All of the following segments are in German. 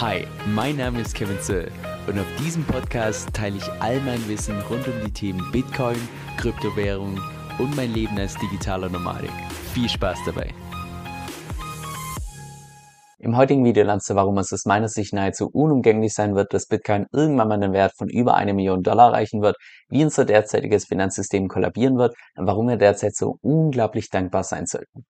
Hi, mein Name ist Kevin Zöll und auf diesem Podcast teile ich all mein Wissen rund um die Themen Bitcoin, Kryptowährung und mein Leben als digitaler Nomadik. Viel Spaß dabei! Im heutigen Video lernst du, warum es aus meiner Sicht nahezu unumgänglich sein wird, dass Bitcoin irgendwann mal einen Wert von über eine Million Dollar erreichen wird, wie unser derzeitiges Finanzsystem kollabieren wird und warum wir derzeit so unglaublich dankbar sein sollten.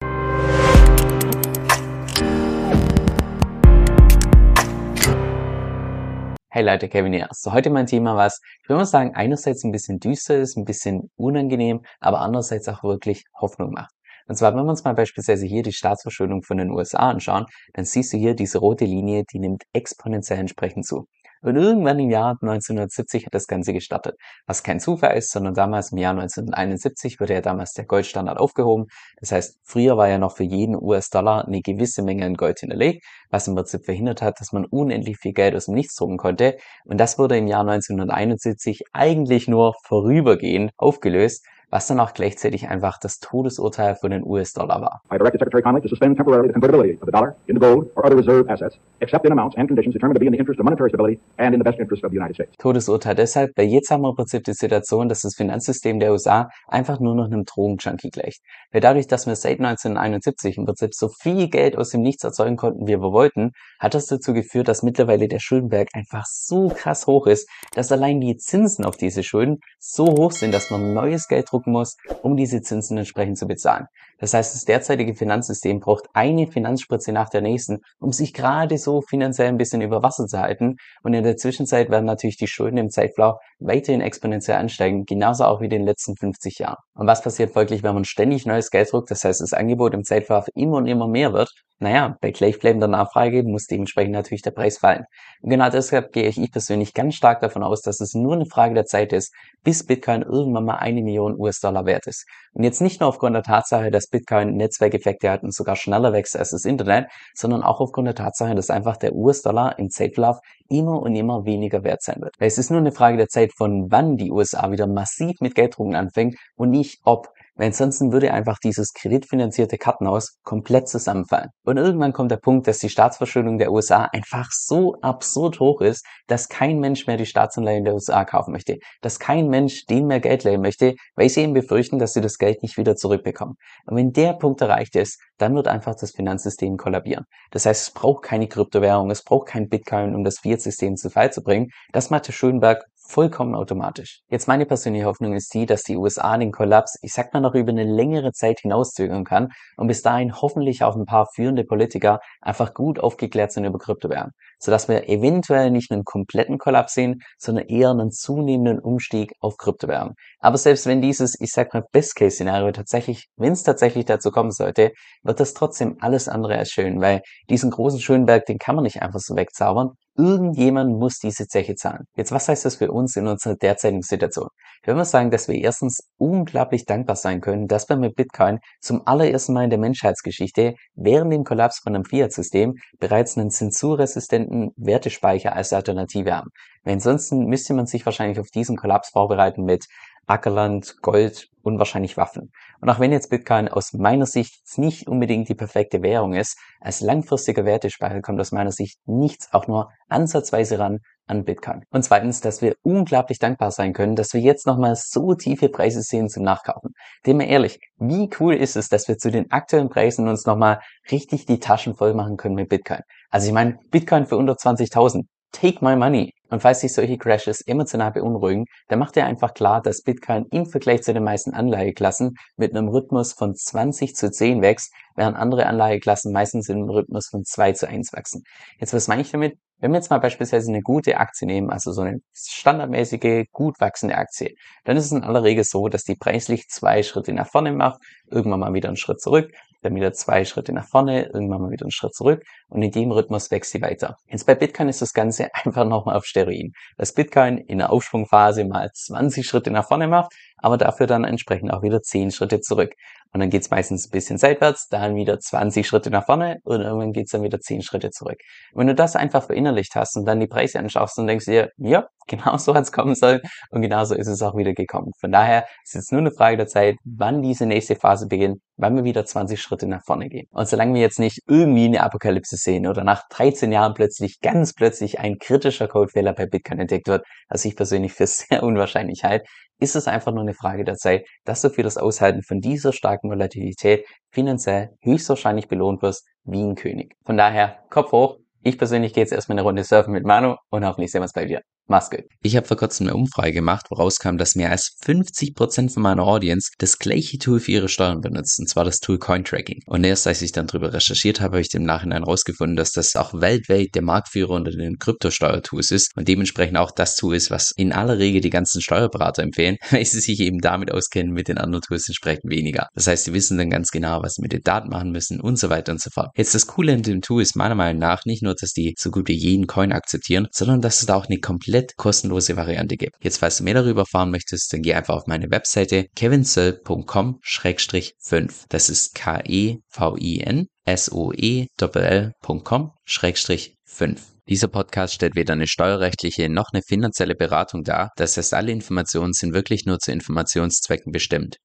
Hey Leute, Kevin hier. So, heute mein Thema, was ich würde mal sagen, einerseits ein bisschen düster ist, ein bisschen unangenehm, aber andererseits auch wirklich Hoffnung macht. Und zwar, wenn wir uns mal beispielsweise hier die Staatsverschuldung von den USA anschauen, dann siehst du hier diese rote Linie, die nimmt exponentiell entsprechend zu. Und irgendwann im Jahr 1970 hat das Ganze gestartet. Was kein Zufall ist, sondern damals im Jahr 1971 wurde ja damals der Goldstandard aufgehoben. Das heißt, früher war ja noch für jeden US-Dollar eine gewisse Menge an Gold hinterlegt, was im Prinzip verhindert hat, dass man unendlich viel Geld aus dem Nichts drucken konnte. Und das wurde im Jahr 1971 eigentlich nur vorübergehend aufgelöst was dann auch gleichzeitig einfach das Todesurteil für den US-Dollar war. I directed Secretary Connolly to suspend temporarily the convertibility of the dollar into gold or other reserve assets, except in amounts and conditions determined to be in the interest of monetary stability and in the best interest of the United States. Todesurteil deshalb, weil jetzt haben wir im Prinzip die Situation, dass das Finanzsystem der USA einfach nur noch einem Drogenjunkie gleicht. Weil dadurch, dass wir seit 1971 im Prinzip so viel Geld aus dem Nichts erzeugen konnten, wie wir wollten, hat das dazu geführt, dass mittlerweile der Schuldenberg einfach so krass hoch ist, dass allein die Zinsen auf diese Schulden so hoch sind, dass man neues Geld drucken drucken muss, um diese Zinsen entsprechend zu bezahlen. Das heißt, das derzeitige Finanzsystem braucht eine Finanzspritze nach der nächsten, um sich gerade so finanziell ein bisschen über Wasser zu halten. Und in der Zwischenzeit werden natürlich die Schulden im Zeitverlauf weiterhin exponentiell ansteigen, genauso auch wie in den letzten 50 Jahren. Und was passiert folglich, wenn man ständig neues Geld druckt, das heißt, das Angebot im Zeitverlauf immer und immer mehr wird, naja, bei gleichbleibender Nachfrage muss dementsprechend natürlich der Preis fallen. Und genau deshalb gehe ich persönlich ganz stark davon aus, dass es nur eine Frage der Zeit ist, bis Bitcoin irgendwann mal eine Million US-Dollar wert ist. Und jetzt nicht nur aufgrund der Tatsache, dass Bitcoin Netzwerkeffekte hat und sogar schneller wächst als das Internet, sondern auch aufgrund der Tatsache, dass einfach der US-Dollar im Zeitverlauf immer und immer weniger wert sein wird. Es ist nur eine Frage der Zeit, von wann die USA wieder massiv mit Gelddrucken anfängt und nicht ob. Weil ansonsten würde einfach dieses kreditfinanzierte Kartenhaus komplett zusammenfallen. Und irgendwann kommt der Punkt, dass die Staatsverschuldung der USA einfach so absurd hoch ist, dass kein Mensch mehr die Staatsanleihen der USA kaufen möchte. Dass kein Mensch denen mehr Geld leihen möchte, weil sie eben befürchten, dass sie das Geld nicht wieder zurückbekommen. Und wenn der Punkt erreicht ist, dann wird einfach das Finanzsystem kollabieren. Das heißt, es braucht keine Kryptowährung, es braucht kein Bitcoin, um das Fiat-System zu Fall zu bringen. Das machte Schönberg vollkommen automatisch. Jetzt meine persönliche Hoffnung ist die, dass die USA den Kollaps, ich sag mal noch über eine längere Zeit hinauszögern kann und bis dahin hoffentlich auch ein paar führende Politiker einfach gut aufgeklärt sind über Kryptowährungen, sodass wir eventuell nicht einen kompletten Kollaps sehen, sondern eher einen zunehmenden Umstieg auf Kryptowährungen. Aber selbst wenn dieses, ich sag mal, Best-Case-Szenario tatsächlich, wenn es tatsächlich dazu kommen sollte, wird das trotzdem alles andere als schön, weil diesen großen Schönberg, den kann man nicht einfach so wegzaubern Irgendjemand muss diese Zeche zahlen. Jetzt, was heißt das für uns in unserer derzeitigen Situation? Ich würde mal sagen, dass wir erstens unglaublich dankbar sein können, dass wir mit Bitcoin zum allerersten Mal in der Menschheitsgeschichte während dem Kollaps von einem Fiat-System bereits einen zensurresistenten Wertespeicher als Alternative haben. Weil ansonsten müsste man sich wahrscheinlich auf diesen Kollaps vorbereiten mit Ackerland, Gold und wahrscheinlich Waffen. Und auch wenn jetzt Bitcoin aus meiner Sicht nicht unbedingt die perfekte Währung ist, als langfristiger Wertespeicher kommt aus meiner Sicht nichts auch nur ansatzweise ran an Bitcoin. Und zweitens, dass wir unglaublich dankbar sein können, dass wir jetzt nochmal so tiefe Preise sehen zum Nachkaufen. Denn mal ehrlich, wie cool ist es, dass wir zu den aktuellen Preisen uns nochmal richtig die Taschen voll machen können mit Bitcoin. Also ich meine, Bitcoin für unter 20.000. Take my money. Und falls sich solche Crashes emotional beunruhigen, dann macht er einfach klar, dass Bitcoin im Vergleich zu den meisten Anleiheklassen mit einem Rhythmus von 20 zu 10 wächst, während andere Anleiheklassen meistens in einem Rhythmus von 2 zu 1 wachsen. Jetzt was meine ich damit? Wenn wir jetzt mal beispielsweise eine gute Aktie nehmen, also so eine standardmäßige, gut wachsende Aktie, dann ist es in aller Regel so, dass die preislich zwei Schritte nach vorne macht, irgendwann mal wieder einen Schritt zurück, dann wieder zwei Schritte nach vorne, irgendwann mal wieder einen Schritt zurück und in dem Rhythmus wächst sie weiter. Jetzt bei Bitcoin ist das Ganze einfach nochmal auf Steroiden. Dass Bitcoin in der Aufschwungphase mal 20 Schritte nach vorne macht, aber dafür dann entsprechend auch wieder 10 Schritte zurück. Und dann geht's meistens ein bisschen seitwärts, dann wieder 20 Schritte nach vorne und irgendwann geht's dann wieder 10 Schritte zurück. wenn du das einfach verinnerlicht hast und dann die Preise anschaust und denkst dir, ja, genau so hat's kommen sollen und genauso ist es auch wieder gekommen. Von daher ist es nur eine Frage der Zeit, wann diese nächste Phase beginnt, wann wir wieder 20 Schritte nach vorne gehen. Und solange wir jetzt nicht irgendwie eine Apokalypse sehen oder nach 13 Jahren plötzlich ganz plötzlich ein kritischer Codefehler bei Bitcoin entdeckt wird, was ich persönlich für sehr unwahrscheinlich halte, ist es einfach nur eine Frage der Zeit, dass du für das Aushalten von dieser starken Volatilität finanziell höchstwahrscheinlich belohnt wirst wie ein König. Von daher, Kopf hoch. Ich persönlich gehe jetzt erstmal eine Runde surfen mit Manu und hoffentlich sehen wir uns bei dir. Gut. Ich habe vor kurzem eine Umfrage gemacht, woraus kam, dass mehr als 50% von meiner Audience das gleiche Tool für ihre Steuern benutzt, und zwar das Tool Cointracking. Und erst als ich dann darüber recherchiert habe, habe ich im Nachhinein herausgefunden, dass das auch weltweit der Marktführer unter den Kryptosteuertools ist und dementsprechend auch das Tool ist, was in aller Regel die ganzen Steuerberater empfehlen, weil sie sich eben damit auskennen, mit den anderen Tools entsprechend weniger. Das heißt, sie wissen dann ganz genau, was sie mit den Daten machen müssen und so weiter und so fort. Jetzt das Coole an dem Tool ist meiner Meinung nach nicht nur, dass die so gut wie jeden Coin akzeptieren, sondern dass es da auch eine komplett kostenlose Variante gibt. Jetzt, falls du mehr darüber erfahren möchtest, dann geh einfach auf meine Webseite kevinsoe.com-5. Das ist K-E-V-I-N soe.com-5. Dieser Podcast stellt weder eine steuerrechtliche noch eine finanzielle Beratung dar. Das heißt, alle Informationen sind wirklich nur zu Informationszwecken bestimmt.